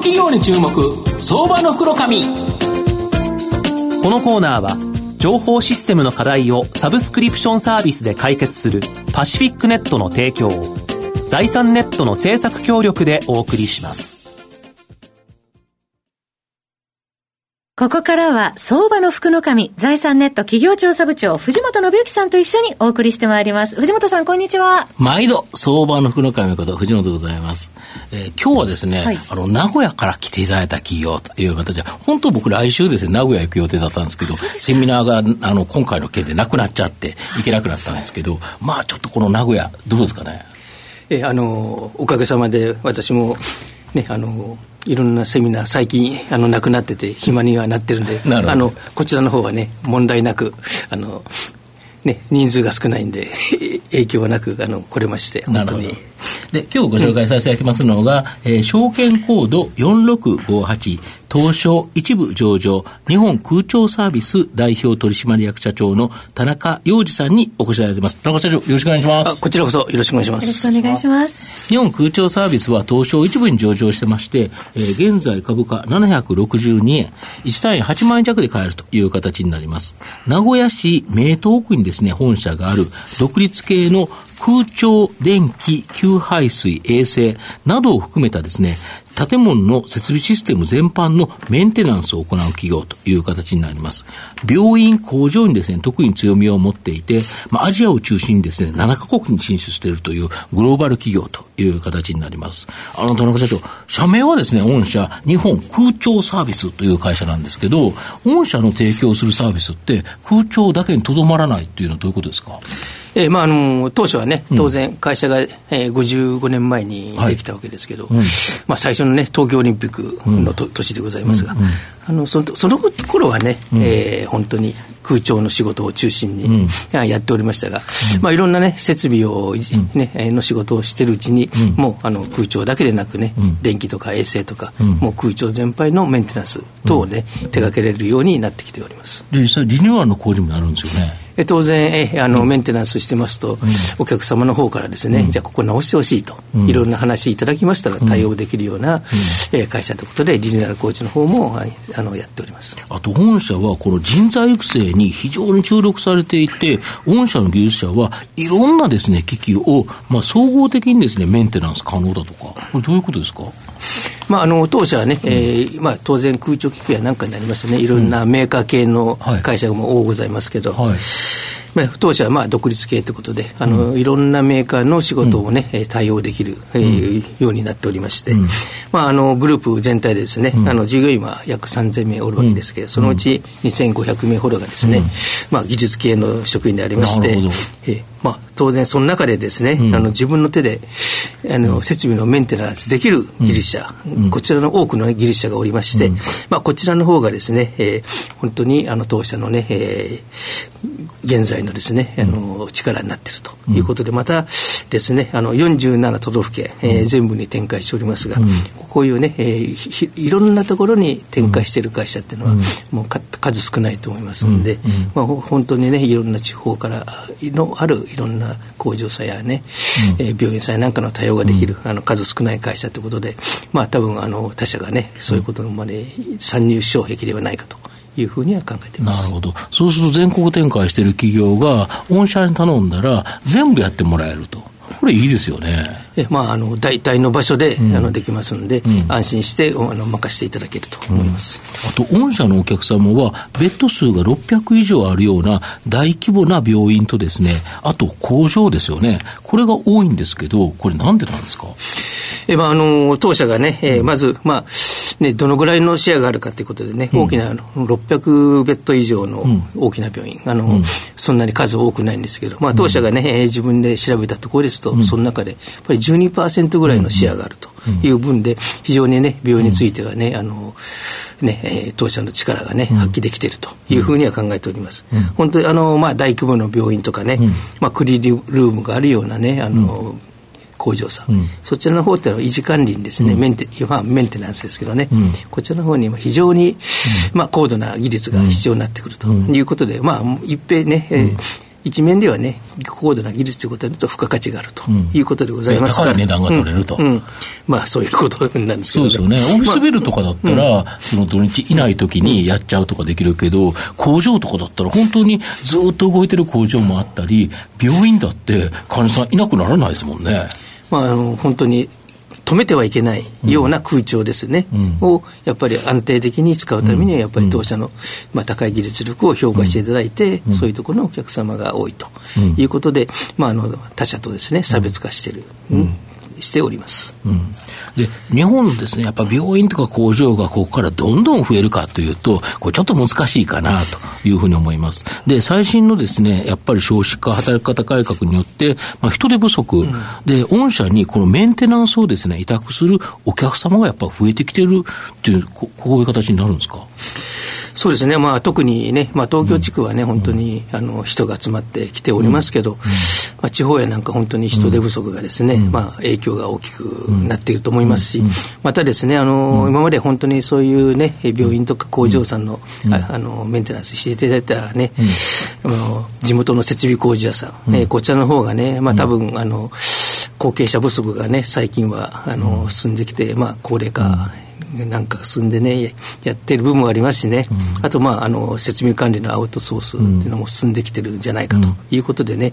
企業に注目相場の袋紙このコーナーは情報システムの課題をサブスクリプションサービスで解決するパシフィックネットの提供を財産ネットの政策協力でお送りします。ここからは、相場の福の神、財産ネット企業調査部長、藤本信之さんと一緒にお送りしてまいります。藤本さん、こんにちは。毎度、相場の福の神こと、藤本でございます。えー、今日はですね、はい、あの、名古屋から来ていただいた企業という形で、本当僕来週ですね、名古屋行く予定だったんですけど、セミナーが、あの、今回の件でなくなっちゃって、行けなくなったんですけど、まあ、ちょっとこの名古屋、どうですかね？えー、あの、おかげさまで、私も、ね、あの、いろんなセミナー、最近、あの、なくなってて、暇にはなってるんで、あの、こちらの方はね、問題なく、あの、ね、人数が少ないんで、影響はなく、あの、来れまして、本当に。で、今日ご紹介させていただきますのが、うん、えー、証券コード4658、東証一部上場、日本空調サービス代表取締役社長の田中洋二さんにお越しいただいています。田中社長、よろしくお願いします。こちらこそよろしくお願いします。よろしくお願いします。日本空調サービスは東証一部に上場してまして、えー、現在株価762円、1単位8万円弱で買えるという形になります。名古屋市名東区にですね、本社がある独立系の空調、電気、給排水、衛生などを含めたですね、建物の設備システム全般のメンテナンスを行う企業という形になります。病院、工場にですね、特に強みを持っていて、まあ、アジアを中心にですね、7カ国に進出しているというグローバル企業という形になります。あの、田中社長、社名はですね、御社、日本空調サービスという会社なんですけど、御社の提供するサービスって空調だけにとどまらないっていうのはどういうことですか？えーまあ、あの当初はね、当然、会社が、えー、55年前にできたわけですけど、はいうん、まあ、最初のね、東京オリンピックのと、年でございますが、うんうん、あのそのその頃はね、うん、えー、本当に空調の仕事を中心に、やっておりましたが、まあ、いろんなね、設備を、ねの仕事をしてるうちに、もうあの空調だけでなくね、電気とか衛生とか、もう空調全般のメンテナンス等をね、手掛けれるようになってきております。で実際、リニューアルの工事もなるんですよね。当然えあの、メンテナンスしてますと、お客様の方からですね、じゃあここ直してほしいと、いろんな話いただきましたら対応できるような、え会社ということで、リニューアル工事の方もあのやっております。あと本社は、この人材育成に非常に注力されていて、御社の技術者はいろんなですね、機器を、まあ、総合的にですね、メンテナンス可能だとか、これどういうことですか？まあ、あの当社はね、うん、えー、まあ、当然空調機器やなんかになりますね、いろんなメーカー系の会社も多ございますけど、はい。はいまあ、当社はまあ独立系ということで、あの、うん、いろんなメーカーの仕事をね、うん、対応できる、えー、ようになっておりまして、うん、まあ、あのグループ全体でですね、あの従業員は約3000名おるわけですけど、そのうち2500名ほどがですね、まあ、技術系の職員でありまして、えーまあ、当然その中でですね、あの自分の手であの設備のメンテナンスできる技術者、こちらの多くの、技術者がおりまして、まあ、こちらの方がですね、えー、本当にあの当社のね、えー、現在のですね、あの力になっているということで、またですね、あの47都道府県、えー、全部に展開しておりますが、こういうね、えー、いろんなところに展開している会社っていうのは、もう数少ないと思いますので、まあ、本当にね、いろんな地方からのあるいろんな工場さやね、うん、えー、病院さやなんかの対応ができる、あの数少ない会社ということで、まあ多分あの他社がね、そういうことまで参入障壁ではないかと。いうふうには考えています。なるほど、そうすると全国展開している企業が、御社に頼んだら、全部やってもらえると。これいいですよね。えまあ、あの大体の場所で、うん、あのできますので、うん、安心してあの任せていただけると思います、うん、あと、御社のお客様は、ベッド数が600以上あるような大規模な病院とですね、あと工場ですよね、これが多いんですけど、これ、なんでなんですか？えまあ、あの当社がね、えー、まず、まあ、ね、どのぐらいの視野があるかということでね、大きな600ベッド以上の大きな病院、あの、そんなに数多くないんですけど、まあ、当社がね、自分で調べたところですと、その中でやっぱり12%ぐらいの視野があるという分で、非常にね、病院についてはね、あの、ね、当社の力がね、発揮できているというふうには考えております。本当にあの、まあ、大規模の病院とかね、まあ、クリールームがあるようなね、あの、工場さん、うん、そちらの方って維持管理にですね、うん、メンテまあ、メンテナンスですけどね、うん、こちらの方に非常に、まあ、高度な技術が必要になってくるということで、まあ、いっぺん。ね、えー一面ではね、高度な技術ということにと付加価値があるということでございますから、高い値段が取れると、うん。うん、まあ、そういうことなんですけど、ね、そうですよね、オフィスビルとかだったら、まあ、その土日いないときにやっちゃうとかできるけど、工場とかだったら、本当にずっと動いてる工場もあったり、病院だって患者さんいなくならないですもんね。まあ、あの本当に止めてはいけないような空調ですね、うん、をやっぱり安定的に使うためには、やっぱり当社の、まあ、高い技術力を評価していただいて、そういうところのお客様が多いということで、まあ、あの他社とですね差別化している。うんしております、うん、で日本ですね、やっぱ病院とか工場がここからどんどん増えるかというと、これちょっと難しいかなというふうに思います。で、最新のですね、やっぱり少子化、働き方改革によって、まあ、人手不足、うん、で、御社にこのメンテナンスをですね、委託するお客様がやっぱ増えてきてるっていう、こういう形になるんですか？そうですね、まあ、特にね、まあ、東京地区はね、うん、本当にあの人が集まってきておりますけど、うん、まあ、地方やなんか本当に人手不足がですね、うん、まあ、影響が大きくなっていると思いますし、またですね、あの今まで本当にそういうね、病院とか工場さんの,、あのメンテナンスしていただいたね、あの地元の設備工事屋さん、ね、こちらの方がね、まあ、多分あの後継者不足がね、最近はあの進んできて、まあ、高齢化、なんか進んでね、やってる部分もありますしね、うん、あと、まあ、あの設備管理のアウトソースっていうのも進んできてるんじゃないかということでね、うん、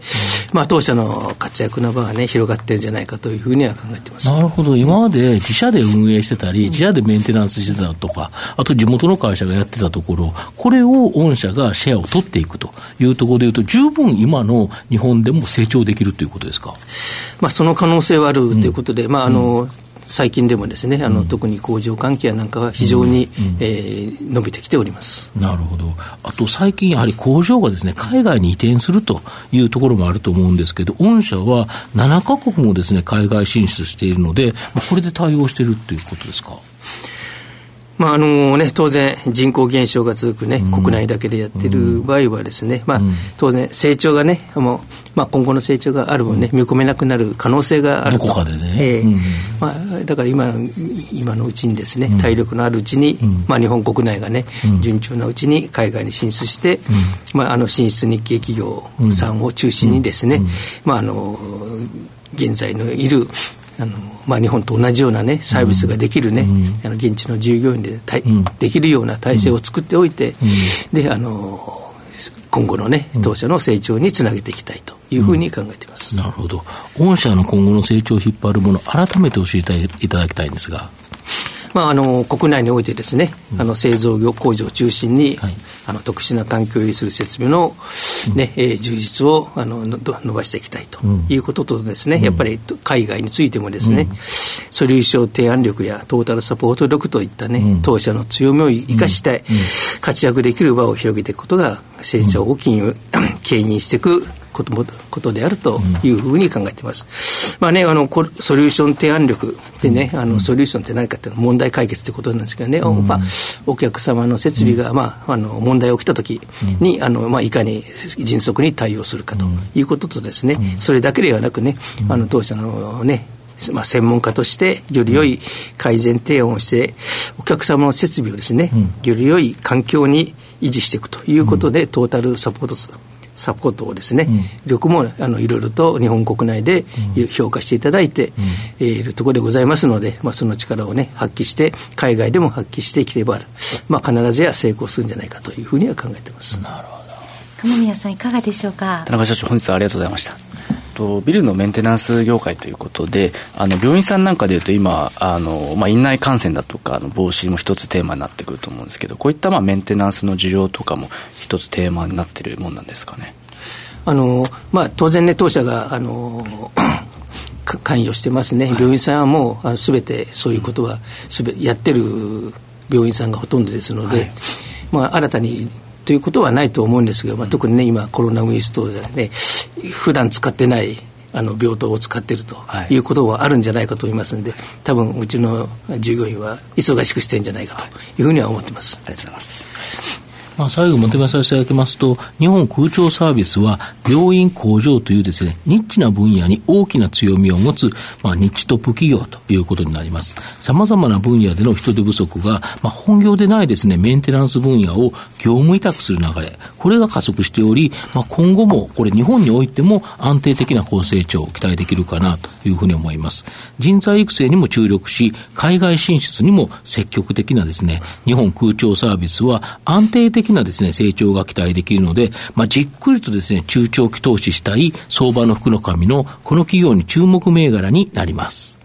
まあ、当社の活躍の場がね、広がってるんじゃないかというふうには考えてます。なるほど、今まで自社で運営してたり、自社でメンテナンスしてたとか、あと地元の会社がやってたところ、これを御社がシェアを取っていくというところでいうと、十分今の日本でも成長できるということですか？まあ、その可能性はあるということで、うん、まああの最近でもですねあの、うん、特に工場関係なんかは非常に、うん、えー、伸びてきております。なるほど、あと最近、やはり工場がですね海外に移転するというところもあると思うんですけど、御社は7か国もですね海外進出しているので、これで対応しているということですか？まああのね、当然、人口減少が続く、ね、うん、国内だけでやってる場合はですね、まあ、当然、成長がね、もうまあ、今後の成長がある分ね、見込めなくなる可能性があると。どこかでね。えーまあ、だから今今のうちにですね、体力のあるうちに、まあ、日本国内がね、順調なうちに海外に進出して、まあ、あの進出日系企業さんを中心にですね、まあ、あの現在のいるあのまあ、日本と同じような、ね、サービスができるね、うん、あの現地の従業員でたい、うん、できるような体制を作っておいて、うん、であの今後の、ね、当社の成長につなげていきたいというふうに考えています、なるほど、御社の今後の成長を引っ張るもの、改めて教えていただきたいんですが。まあ、あの国内においてですね、あの製造業工場を中心に、はい、あの特殊な環境を有する設備の、ねうん、えー、充実をあの伸ばしていきたいということとですね、うん、やっぱり海外についてもですね、うん、ソリューション提案力やトータルサポート力といったね、当社の強みを生かしたい、活躍できる場を広げていくことが成長を牽引していくこともことであるというふうに考えています。まあね、あのソリューション提案力でね、あのソリューションって何かっていうのは問題解決ってことなんですけどね、まあ、お客様の設備が、まあ、あの問題が起きたときに、あのまあ、いかに迅速に対応するかということとですね、それだけではなくね、あの当社のね、まあ、専門家としてより良い改善提案をして、お客様の設備をですね、より良い環境に維持していくということで、トータルサポートサポートをですね、うん、力もあのいろいろと日本国内で評価していただいて、うん、いるところでございますので、まあ、その力をね、発揮して、海外でも発揮していければ、まあ、必ずや成功するんじゃないかというふうには考えてます。なるほど。鴨宮さん、いかがでしょうか？田中社長、本日はありがとうございました。とビルのメンテナンス業界ということであの病院さんなんかでいうと今あの、まあ、院内感染だとかの防止も一つテーマになってくると思うんですけどこういったまあメンテナンスの需要とかも一つテーマになってるもんなんですかね？あのまあ、当然ね、当社があの関与してますね、病院さんはもうすべてそういうことはすべやってる病院さんがほとんどですので、はい、まあ、新たにということはないと思うんですけど、まあ、特にね、今、コロナウイルス等でね、普段使ってないあの病棟を使っているとい。うことはあるんじゃないかと思いますので、多分うちの従業員は忙しくしてるんじゃないかとい。うふうには思ってます。ありがとうございます。まあ、最後まとめさせていただきますと、日本空調サービスは、病院工場というですね、ニッチな分野に大きな強みを持つ、まあ、ニッチトップ企業ということになります。様々な分野での人手不足が、まあ、本業でないですね、メンテナンス分野を業務委託する流れ、これが加速しており、まあ、今後も、これ日本においても安定的な高成長を期待できるかなというふうに思います。人材育成にも注力し、海外進出にも積極的なですね、日本空調サービスは安定的なですね、成長が期待できるので、まあ、じっくりとですね、中長期投資したい相場の福の神のこの企業に注目銘柄になります。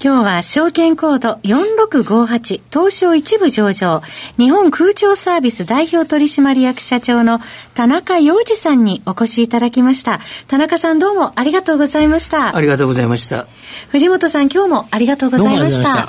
今日は証券コード4658東証一部上場日本空調サービス代表取締役社長の田中洋二さんにお越しいただきました。田中さんどうもありがとうございました。ありがとうございました。藤本さん今日もありがとうございました。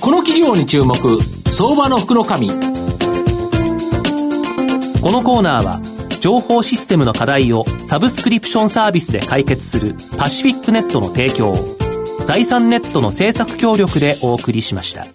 この企業に注目、相場の福の神。このコーナーは、情報システムの課題をサブスクリプションサービスで解決するパシフィックネットの提供、財産ネットの政策協力でお送りしました。